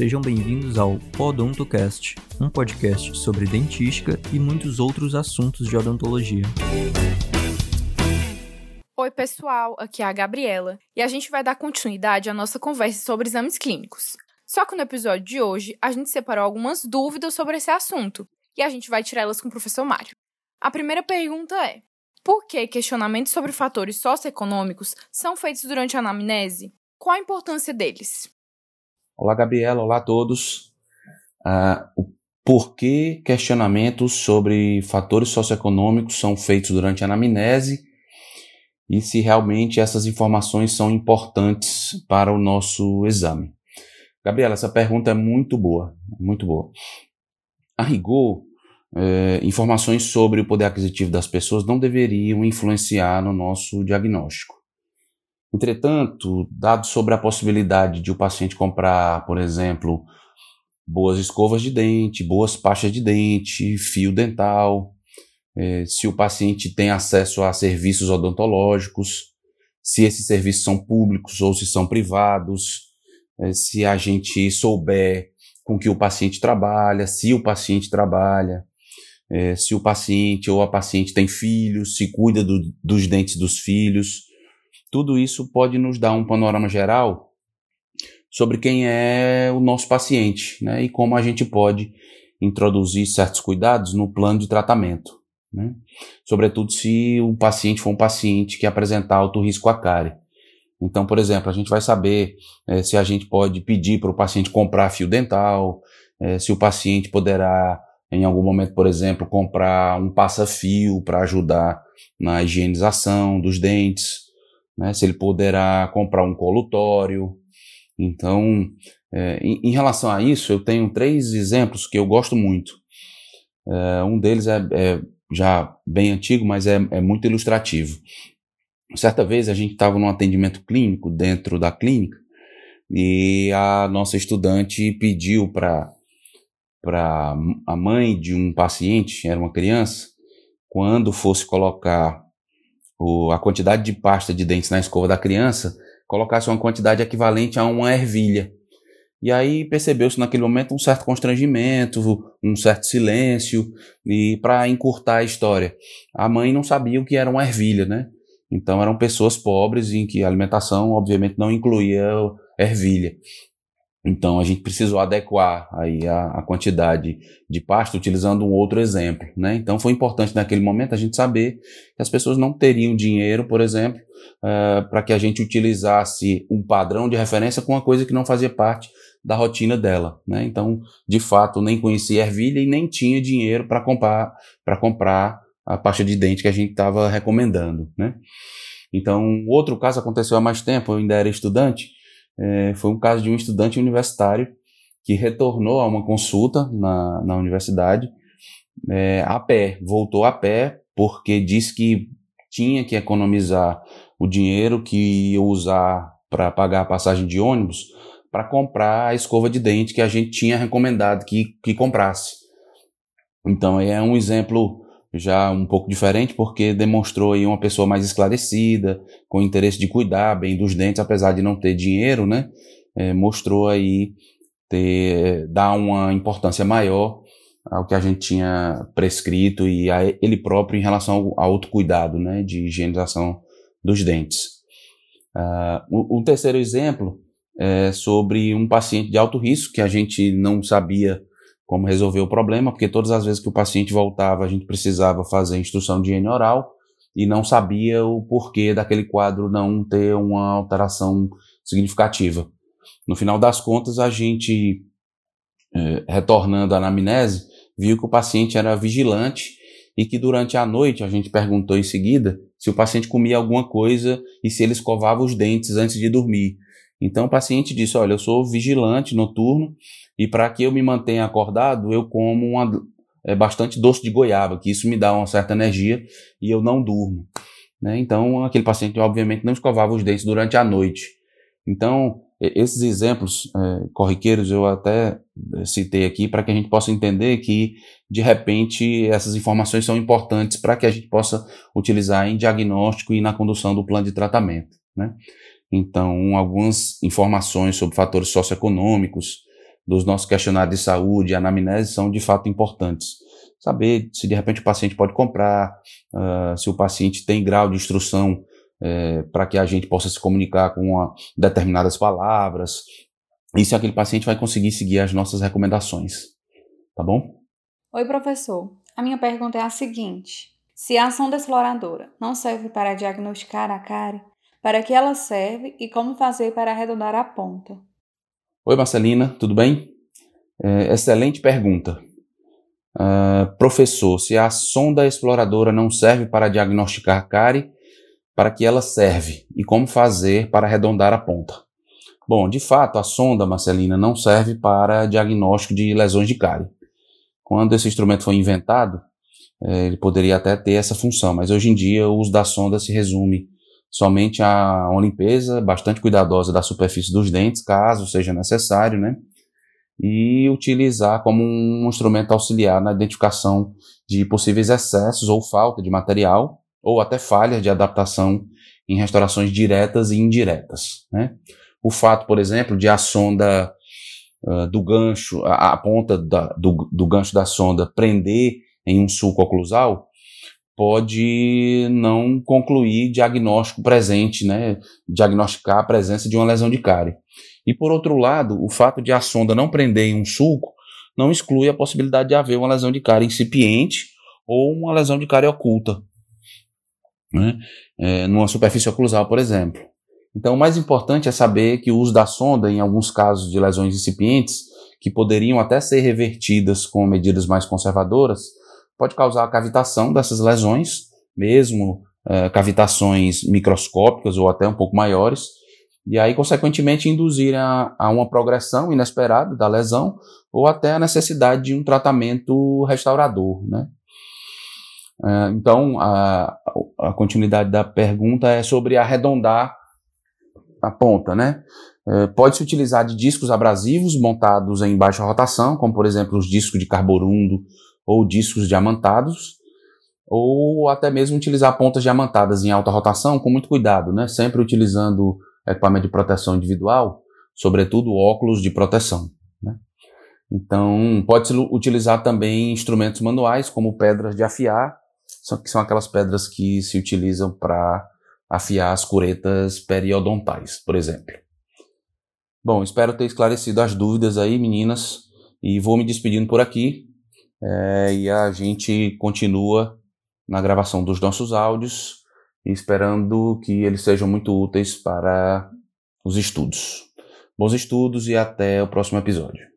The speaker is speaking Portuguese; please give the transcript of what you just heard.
Sejam bem-vindos ao Podontocast, um podcast sobre dentística e muitos outros assuntos de odontologia. Oi, pessoal, aqui é a Gabriela e a gente vai dar continuidade à nossa conversa sobre exames clínicos. Só que no episódio de hoje a gente separou algumas dúvidas sobre esse assunto e a gente vai tirar elas com o professor Mário. A primeira pergunta é: por que questionamentos sobre fatores socioeconômicos são feitos durante a anamnese? Qual a importância deles? Olá, Gabriela. Olá a todos. Uh, o porquê questionamentos sobre fatores socioeconômicos são feitos durante a anamnese e se realmente essas informações são importantes para o nosso exame. Gabriela, essa pergunta é muito boa, muito boa. A rigor, é, informações sobre o poder aquisitivo das pessoas não deveriam influenciar no nosso diagnóstico. Entretanto, dados sobre a possibilidade de o paciente comprar, por exemplo, boas escovas de dente, boas pastas de dente, fio dental, é, se o paciente tem acesso a serviços odontológicos, se esses serviços são públicos ou se são privados, é, se a gente souber com que o paciente trabalha, se o paciente trabalha, é, se o paciente ou a paciente tem filhos, se cuida do, dos dentes dos filhos. Tudo isso pode nos dar um panorama geral sobre quem é o nosso paciente né, e como a gente pode introduzir certos cuidados no plano de tratamento. Né? Sobretudo se o paciente for um paciente que apresentar alto risco à cárie. Então, por exemplo, a gente vai saber é, se a gente pode pedir para o paciente comprar fio dental, é, se o paciente poderá em algum momento, por exemplo, comprar um passa-fio para ajudar na higienização dos dentes, né? se ele poderá comprar um colutório. Então, é, em, em, relação a isso, eu tenho três exemplos que eu gosto muito. É, um deles é, é, já bem antigo, mas é, é muito ilustrativo. Certa vez a gente estava num atendimento clínico dentro da clínica e a nossa estudante pediu para para a mãe de um paciente, era uma criança, quando fosse colocar o, a quantidade de pasta de dentes na escova da criança, colocasse uma quantidade equivalente a uma ervilha. E aí percebeu-se naquele momento um certo constrangimento, um certo silêncio, e para encurtar a história, a mãe não sabia o que era uma ervilha, né? Então eram pessoas pobres em que a alimentação, obviamente, não incluía ervilha. Então a gente precisou adequar aí a, a, quantidade de pasta utilizando um outro exemplo, né? Então foi importante naquele momento a gente saber que as pessoas não teriam dinheiro, por exemplo, uh, para que a gente utilizasse um padrão de referência com uma coisa que não fazia parte da rotina dela, né? Então, de fato, nem conhecia ervilha e nem tinha dinheiro para comprar para comprar a pasta de dente que a gente estava recomendando, né? Então, outro caso aconteceu há mais tempo, eu ainda era estudante é, foi um caso de um estudante universitário que retornou a uma consulta na, na universidade é, a pé, voltou a pé porque disse que tinha que economizar o dinheiro que ia usar para pagar a passagem de ônibus para comprar a escova de dente que a gente tinha recomendado que, que comprasse. Então é um exemplo já um pouco diferente, porque demonstrou aí uma pessoa mais esclarecida, com interesse de cuidar bem dos dentes, apesar de não ter dinheiro, né? É, mostrou aí ter, dar uma importância maior ao que a gente tinha prescrito e a ele próprio em relação ao, autocuidado, né? De higienização dos dentes. Uh, um terceiro exemplo é sobre um paciente de alto risco que a gente não sabia como resolver o problema, porque todas as vezes que o paciente voltava, a gente precisava fazer instrução de higiene oral e não sabia o porquê daquele quadro não ter uma alteração significativa. No final das contas, a gente, eh, retornando à anamnese, viu que o paciente era vigilante e que durante a noite a gente perguntou em seguida se o paciente comia alguma coisa e se ele escovava os dentes antes de dormir. Então o paciente disse: Olha, eu sou vigilante noturno e para que eu me mantenha acordado, eu como uma, é, bastante doce de goiaba, que isso me dá uma certa energia e eu não durmo. Né? Então, aquele paciente, obviamente, não escovava os dentes durante a noite. Então, esses exemplos é, corriqueiros eu até é, citei aqui para que a gente possa entender que, de repente, essas informações são importantes para que a gente possa utilizar em diagnóstico e na condução do plano de tratamento. Né? Então, algumas informações sobre fatores socioeconômicos, dos nossos questionários de saúde e anamnese são de fato importantes. Saber se de repente o paciente pode comprar, uh, se o paciente tem grau de instrução é, para que a gente possa se comunicar com uma, determinadas palavras, e se aquele paciente vai conseguir seguir as nossas recomendações. Tá bom? Oi, professor. A minha pergunta é a seguinte: se a sonda exploradora não serve para diagnosticar a cárie, para que ela serve e como fazer para arredondar a ponta? Oi, Marcelina, tudo bem? É, excelente pergunta. Uh, professor, se a sonda exploradora não serve para diagnosticar cárie, para que ela serve e como fazer para arredondar a ponta? Bom, de fato, a sonda, Marcelina, não serve para diagnóstico de lesões de cárie. Quando esse instrumento foi inventado, é, ele poderia até ter essa função, mas hoje em dia o uso da sonda se resume somente a uma limpeza bastante cuidadosa da superfície dos dentes, caso seja necessário, né? E utilizar como um instrumento auxiliar na identificação de possíveis excessos ou falta de material, ou até falhas de adaptação em restaurações diretas e indiretas, né? O fato, por exemplo, de a sonda uh, do gancho, a, a ponta da, do, do, gancho da sonda prender em um sulco oclusal, pode não concluir diagnóstico presente, né? Diagnosticar a presença de uma lesão de cárie. E por outro lado, o fato de a sonda não prender em um sulco não exclui a possibilidade de haver uma lesão de cárie incipiente ou uma lesão de cárie oculta, né? É, numa superfície oclusal, por exemplo. Então, o mais importante é saber que o uso da sonda, em alguns casos de lesões incipientes, que poderiam até ser revertidas com medidas mais conservadoras, pode causar a cavitação dessas lesões, mesmo é, cavitações microscópicas ou até um pouco maiores, e aí, consequentemente, induzir a, a uma progressão inesperada da lesão ou até a necessidade de um tratamento restaurador, né? É, então, a, a continuidade da pergunta é sobre arredondar a ponta, né? É, Pode-se utilizar de discos abrasivos montados em baixa rotação, como por exemplo os discos de carborundo ou discos diamantados, ou até mesmo utilizar pontas diamantadas em alta rotação com muito cuidado, né? Sempre utilizando equipamento de proteção individual, sobretudo óculos de proteção. Né? Então, pode-se utilizar também instrumentos manuais, como pedras de afiar, que são aquelas pedras que se utilizam para afiar as curetas periodontais, por exemplo. Bom, espero ter esclarecido as dúvidas aí, meninas, e vou me despedindo por aqui. É, e a gente continua na gravação dos nossos áudios, esperando que eles sejam muito úteis para os estudos. Bons estudos e até o próximo episódio.